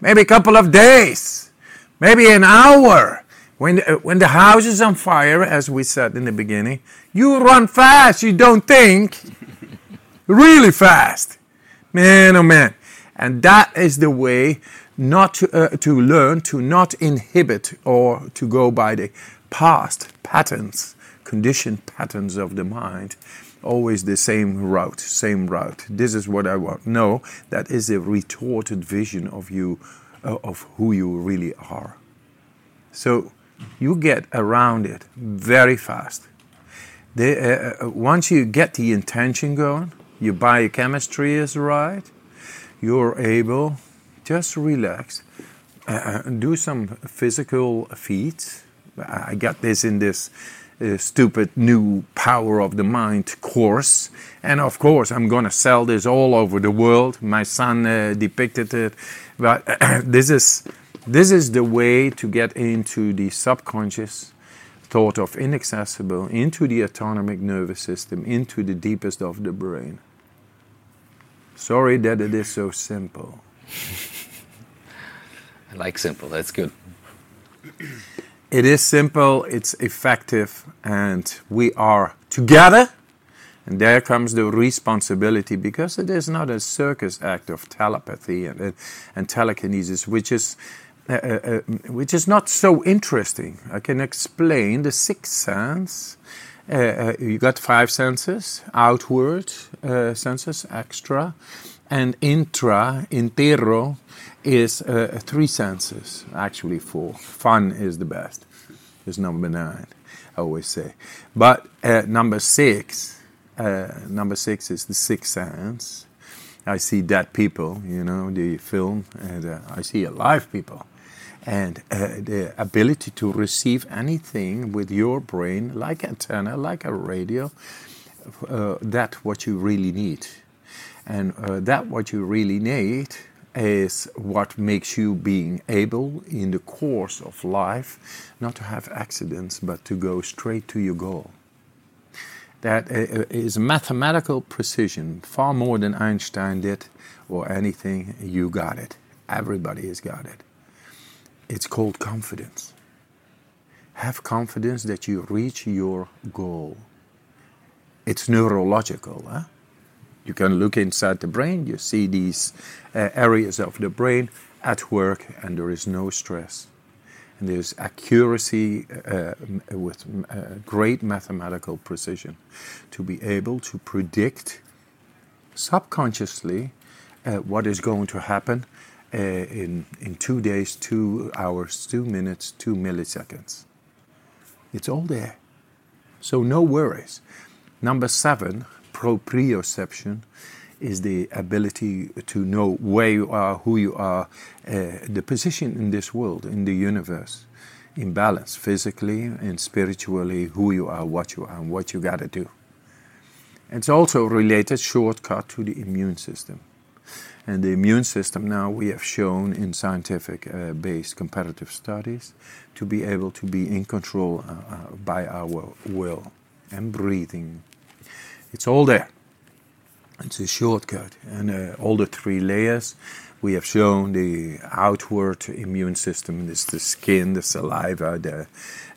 maybe a couple of days, maybe an hour. When, uh, when the house is on fire, as we said in the beginning, you run fast, you don't think. Really fast. Man, oh man. And that is the way not to, uh, to learn to not inhibit or to go by the past patterns, conditioned patterns of the mind, always the same route, same route. This is what I want. No, that is a retorted vision of you, uh, of who you really are. So you get around it very fast. Uh, uh once you get the intention going, your biochemistry is right, you're able just relax. Uh, uh, do some physical feats. I got this in this uh, stupid new power of the mind course. And of course, I'm going to sell this all over the world. My son uh, depicted it. But this, is, this is the way to get into the subconscious thought of inaccessible, into the autonomic nervous system, into the deepest of the brain. Sorry that it is so simple. I like simple. That's good. It is simple, it's effective, and we are together. And there comes the responsibility because it is not a circus act of telepathy and, and telekinesis, which is, uh, uh, uh, which is not so interesting. I can explain the sixth sense. Uh, uh, you got five senses outward uh, senses, extra, and intra, intero, is uh, three senses, actually four. Fun is the best. Is number nine, I always say. But uh, number six, uh, number six is the sixth sense. I see dead people, you know, the film, and I see alive people. And uh, the ability to receive anything with your brain, like antenna, like a radio, uh, that what you really need. And that what you really need is what makes you being able in the course of life not to have accidents but to go straight to your goal. That is mathematical precision, far more than Einstein did or anything. You got it. Everybody has got it. It's called confidence. Have confidence that you reach your goal. It's neurological. Huh? You can look inside the brain, you see these uh, areas of the brain at work, and there is no stress. And there's accuracy uh, with uh, great mathematical precision to be able to predict subconsciously uh, what is going to happen uh, in, in two days, two hours, two minutes, two milliseconds. It's all there. So no worries. Number seven, proprioception, is the ability to know where you are, who you are, uh, the position in this world, in the universe, in balance, physically and spiritually, who you are, what you are, and what you got to do. It's also related shortcut to the immune system. And the immune system now we have shown in scientific uh, based comparative studies to be able to be in control uh, uh, by our will and breathing. It's all there. It's a shortcut. And uh, all the three layers we have shown the outward immune system is the skin, the saliva, the,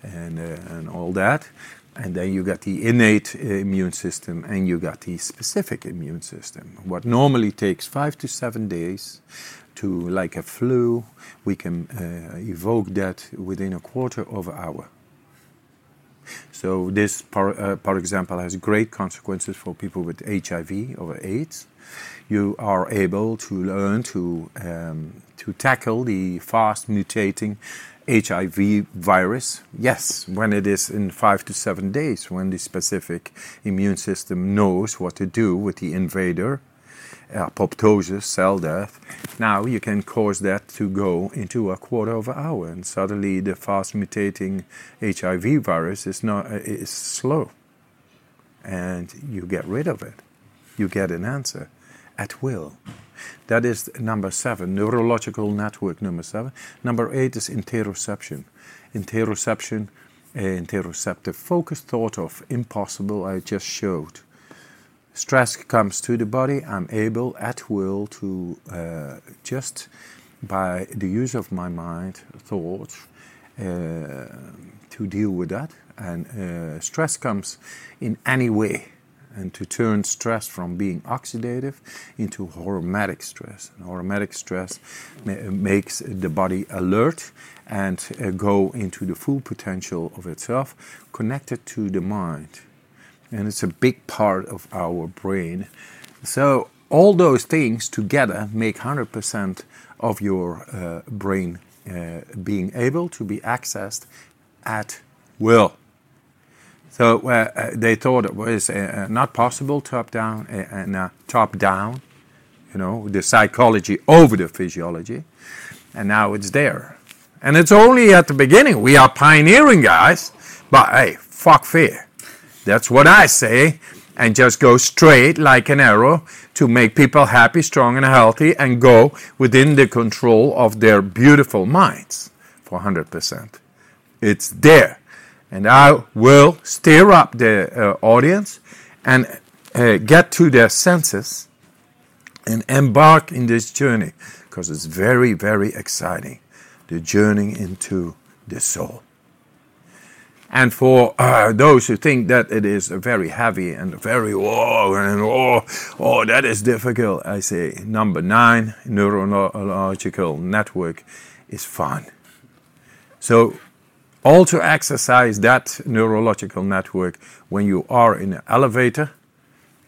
and, uh, and all that. And then you got the innate uh, immune system and you got the specific immune system. What normally takes five to seven days to, like a flu, we can uh, evoke that within a quarter of an hour. So this, for, uh, example, has great consequences for people with HIV or AIDS. You are able to learn to um, to tackle the fast mutating HIV virus. Yes, when it is in five to seven days, when the specific immune system knows what to do with the invader, apoptosis, cell death. Now you can cause that to go into a quarter of an hour, and suddenly the fast mutating HIV virus is not is slow, and you get rid of it. You get an answer at will. That is number seven, neurological network number seven. Number eight is interoception. Interoception, uh, interoceptive focus, thought of impossible, I just showed stress comes to the body, I'm able at will to uh, just by the use of my mind, thoughts, uh, to deal with that. And uh, stress comes in any way, and to turn stress from being oxidative into hormetic stress. And hormetic stress ma- makes the body alert and uh, go into the full potential of itself, connected to the mind and it's a big part of our brain. So all those things together make 100% of your uh, brain uh, being able to be accessed at will. So uh, uh they thought it was uh, not possible top down uh, and top down, you know, the psychology over the physiology, and now it's there. And it's only at the beginning. We are pioneering, guys. But hey, fuck fear. That's what I say. And just go straight like an arrow to make people happy, strong, and healthy and go within the control of their beautiful minds for 100%. It's there. And I will stir up the uh, audience and uh, get to their senses and embark in this journey because it's very, very exciting. The journey into the soul. And for uh, those who think that it is very heavy and very oh and oh oh that is difficult, I say number nine neurological network is fun. So all to exercise that neurological network when you are in an elevator,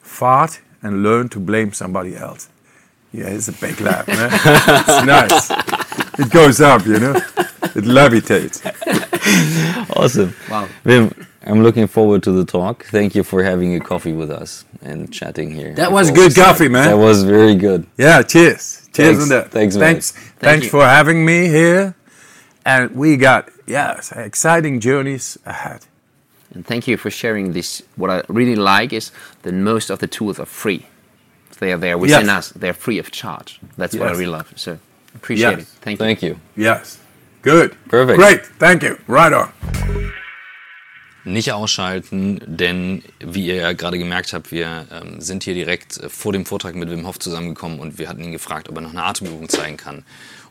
fart and learn to blame somebody else. Yeah, it's a big laugh, man. it's nice. It goes up, you know. It levitates. awesome. Wow. Wim, I'm looking forward to the talk. Thank you for having a coffee with us and chatting here. That was good coffee, man. That was very good. Yeah, cheers. Cheers Thanks. on that. Thanks, man. thanks, thanks you. for having me here. And we got yes, exciting journeys ahead. And thank you for sharing this. What I really like is that most of the tools are free. They are there within Yes. us. They're free of charge. That's what I really love. So appreciate Yes. it. Thank you. Thank you. Yes. Good. Perfect. Great. Thank you. Right on. nicht ausschalten, denn wie ihr ja gerade gemerkt habt, wir ähm, sind hier direkt äh, vor dem Vortrag mit Wim Hof zusammengekommen und wir hatten ihn gefragt, ob er noch eine Atemübung zeigen kann.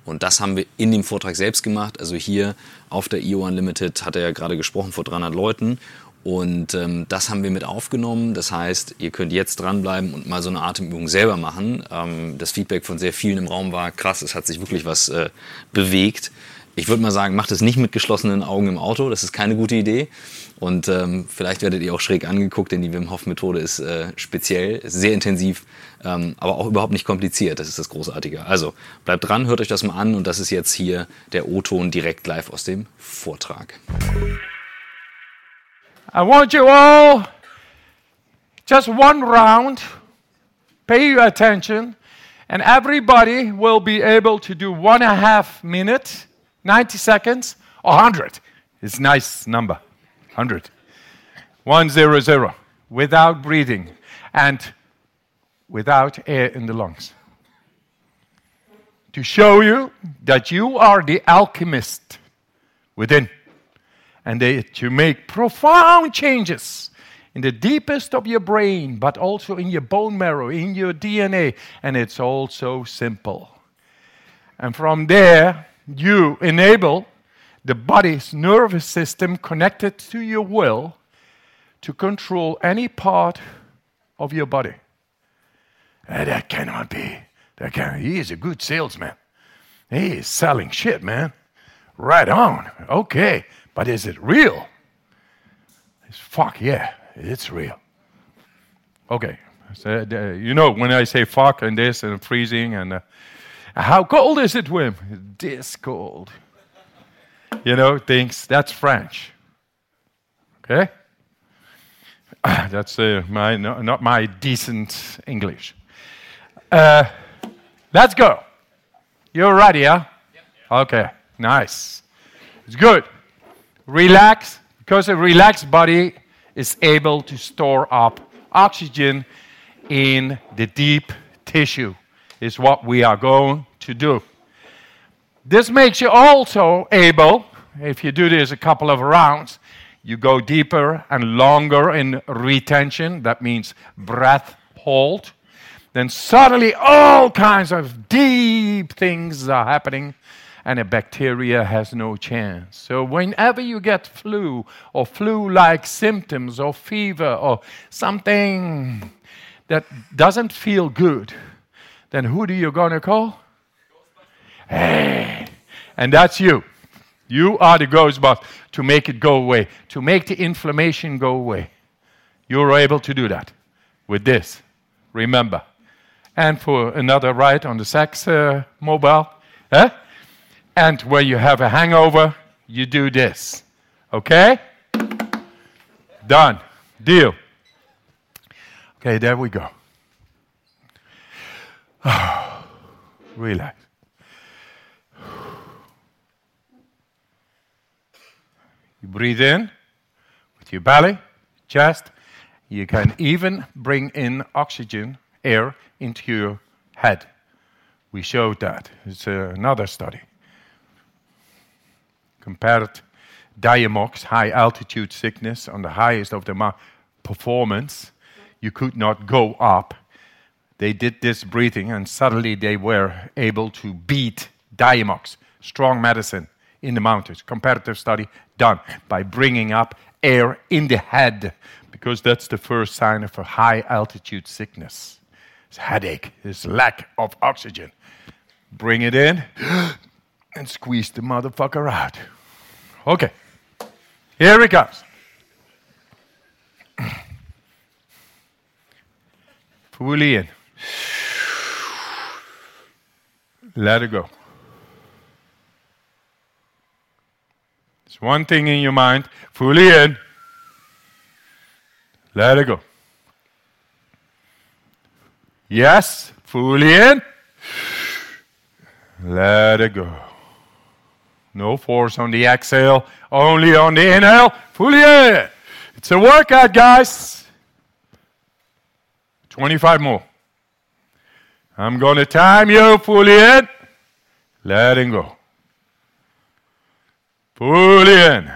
Und das haben wir in dem Vortrag selbst gemacht. Also hier auf der IO Unlimited hat er ja gerade gesprochen vor 300 Leuten. Und ähm, das haben wir mit aufgenommen. Das heißt, ihr könnt jetzt dranbleiben und mal so eine Atemübung selber machen. Ähm, das Feedback von sehr vielen im Raum war krass. Es hat sich wirklich was äh, bewegt. Ich würde mal sagen, macht es nicht mit geschlossenen Augen im Auto. Das ist keine gute Idee. Und ähm, vielleicht werdet ihr auch schräg angeguckt, denn die Wim Hof Methode ist äh, speziell, sehr intensiv, ähm, aber auch überhaupt nicht kompliziert. Das ist das Großartige. Also bleibt dran, hört euch das mal an und das ist jetzt hier der O-Ton direkt live aus dem Vortrag. I want you all, just one round, pay your attention, and everybody will be able to do one and a half minutes, 90 seconds, or 100. It's a nice number, 100. 100, without breathing and without air in the lungs. To show you that you are the alchemist within and they, to make profound changes in the deepest of your brain, but also in your bone marrow, in your DNA. And it's all so simple. And from there, you enable the body's nervous system connected to your will to control any part of your body. And that cannot be. That can, he is a good salesman. He is selling shit, man. Right on. Okay. But is it real? It's fuck yeah, it's real. Okay, so, uh, you know when I say fuck and this and freezing and uh, how cold is it, Wim? This cold. You know things. That's French. Okay, that's uh, my no, not my decent English. Uh, let's go. You're ready, yeah? Okay, nice. It's good relax, because a relaxed body is able to store up oxygen in the deep tissue, is what we are going to do. This makes you also able, if you do this a couple of rounds, you go deeper and longer in retention, that means breath hold. Then suddenly all kinds of deep things are happening and a bacteria has no chance. So, whenever you get flu or flu like symptoms or fever or something that doesn't feel good, then who do you gonna call? Hey, and that's you. You are the Ghostbusters to make it go away, to make the inflammation go away. You're able to do that with this. Remember. And for another ride on the sex uh, mobile, eh? And when you have a hangover, you do this. Okay? Done. Deal. Okay, there we go. Relax. You breathe in with your belly, chest. You can even bring in oxygen, air, into your head. We showed that. It's another study compared Diamox, high altitude sickness, on the highest of the performance, you could not go up. They did this breathing, and suddenly they were able to beat Diamox, strong medicine in the mountains. Comparative study done by bringing up air in the head, because that's the first sign of a high altitude sickness. It's headache, it's lack of oxygen. Bring it in and squeeze the motherfucker out. Okay. Here it comes. Fully in. Let it go. It's one thing in your mind, fully in. Let it go. Yes, fully in. Let it go. No force on the exhale, only on the inhale. Fully in. It's a workout, guys. 25 more. I'm going to time you fully in. Letting go. Fully in.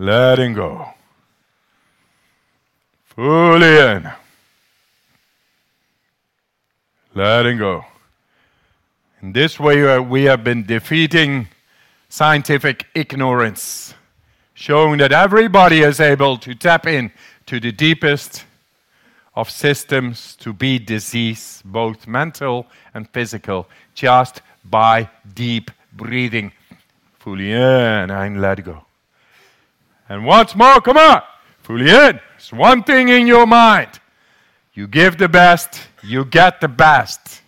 letting go. Fully in, letting go. In this way, uh, we have been defeating scientific ignorance, showing that everybody is able to tap in to the deepest of systems to be disease, both mental and physical, just by deep breathing. Fully in and let go. And once more, come on, fully in. It's one thing in your mind. You give the best, you get the best.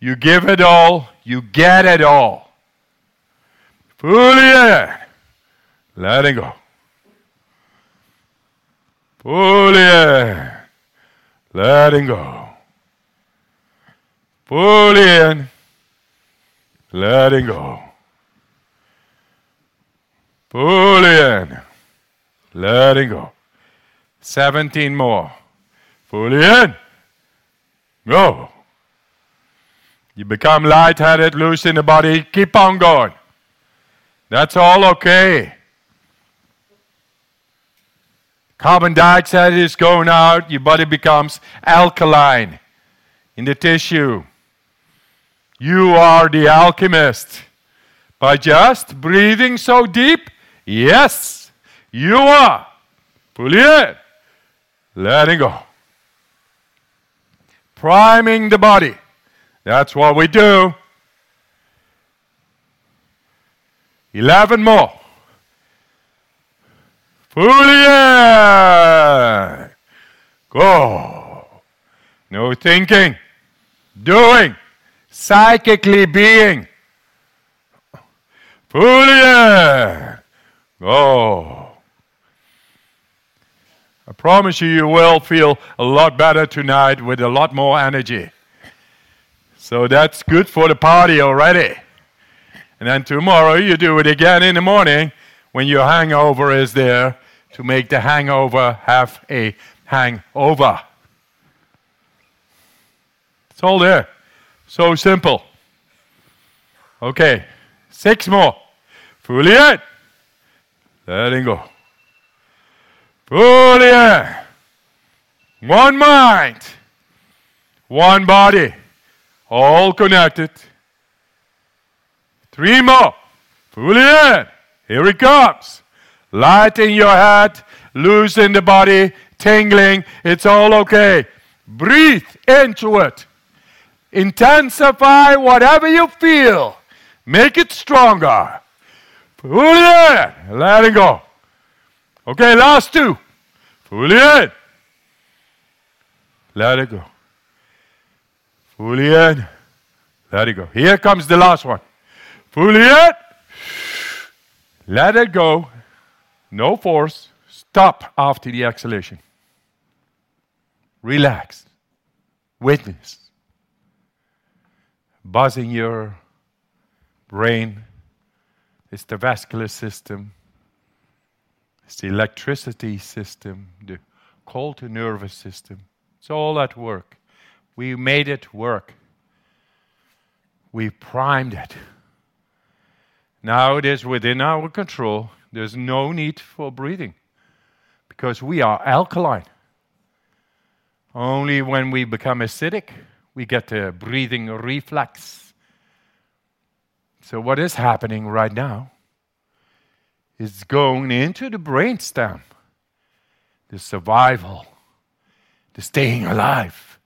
You give it all, you get it all. Fully in. Letting go. Fully in. Letting go. Pull in. Letting go. Pull in. Letting go. 17 more. Pull in. Go. You become lightheaded, loose in the body. Keep on going. That's all okay. Carbon dioxide is going out, your body becomes alkaline in the tissue. You are the alchemist. By just breathing so deep, yes, you are. Pull in, letting go. Priming the body. That's what we do. 11 more. In. Go. No thinking. Doing. Psychically being. In. Go. I promise you, you will feel a lot better tonight with a lot more energy. So that's good for the party already. And then tomorrow you do it again in the morning when your hangover is there to make the hangover have a hangover. It's all there. So simple. Okay, six more. Fully in. Letting go. Fully in. One mind. One body. All connected. Three more. Fully in. Here it comes. Light in your head, loose in the body, tingling. It's all okay. Breathe into it. Intensify whatever you feel. Make it stronger. Fully in. Let it go. Okay, last two. Fully in. Let it go. Fully in. Let it go. Here comes the last one. Fully in. Let it go. No force. Stop after the exhalation. Relax. Witness. Buzzing your brain. It's the vascular system. It's the electricity system, the cold to nervous system. It's all at work. We made it work. We primed it. Now it is within our control. There's no need for breathing because we are alkaline. Only when we become acidic, we get the breathing reflex. So, what is happening right now is going into the brainstem the survival, the staying alive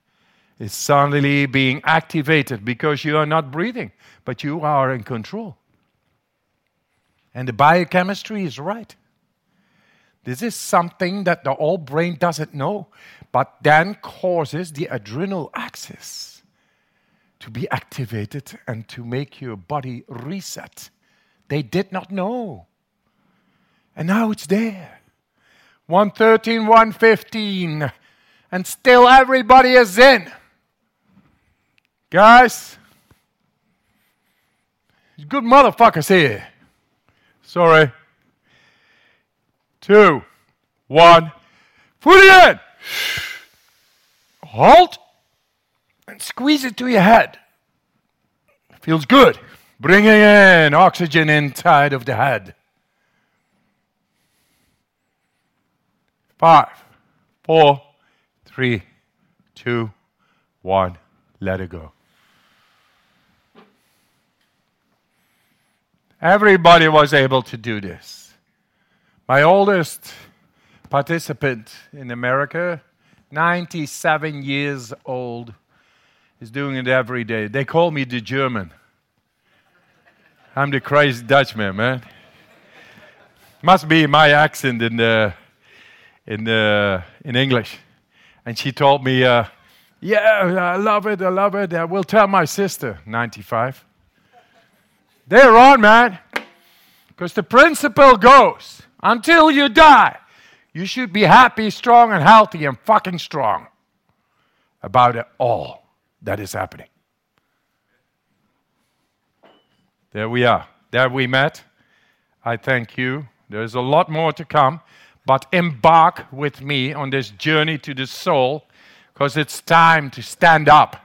is suddenly being activated because you are not breathing, but you are in control. And the biochemistry is right. This is something that the old brain doesn't know, but then causes the adrenal axis to be activated and to make your body reset. They did not know. And now it's there. 113, 115. And still everybody is in. Guys, good motherfuckers here. Sorry. Two, one, fully in. Halt and squeeze it to your head. Feels good. Bringing in oxygen inside of the head. five, four, three, two, one. Let it go. Everybody was able to do this. My oldest participant in America, 97 years old, is doing it every day. They call me the German. I'm the crazy Dutchman, man. Must be my accent in the in the in English. And she told me, uh, "Yeah, I love it. I love it. I will tell my sister." 95. They're on, man. Because the principle goes until you die, you should be happy, strong, and healthy, and fucking strong about it all that is happening. There we are. There we met. I thank you. There's a lot more to come, but embark with me on this journey to the soul because it's time to stand up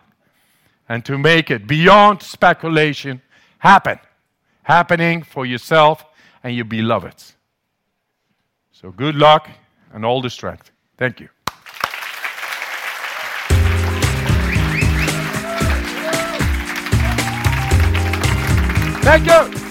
and to make it beyond speculation happen. Happening for yourself and your beloveds. So good luck and all the strength. Thank you. Thank you.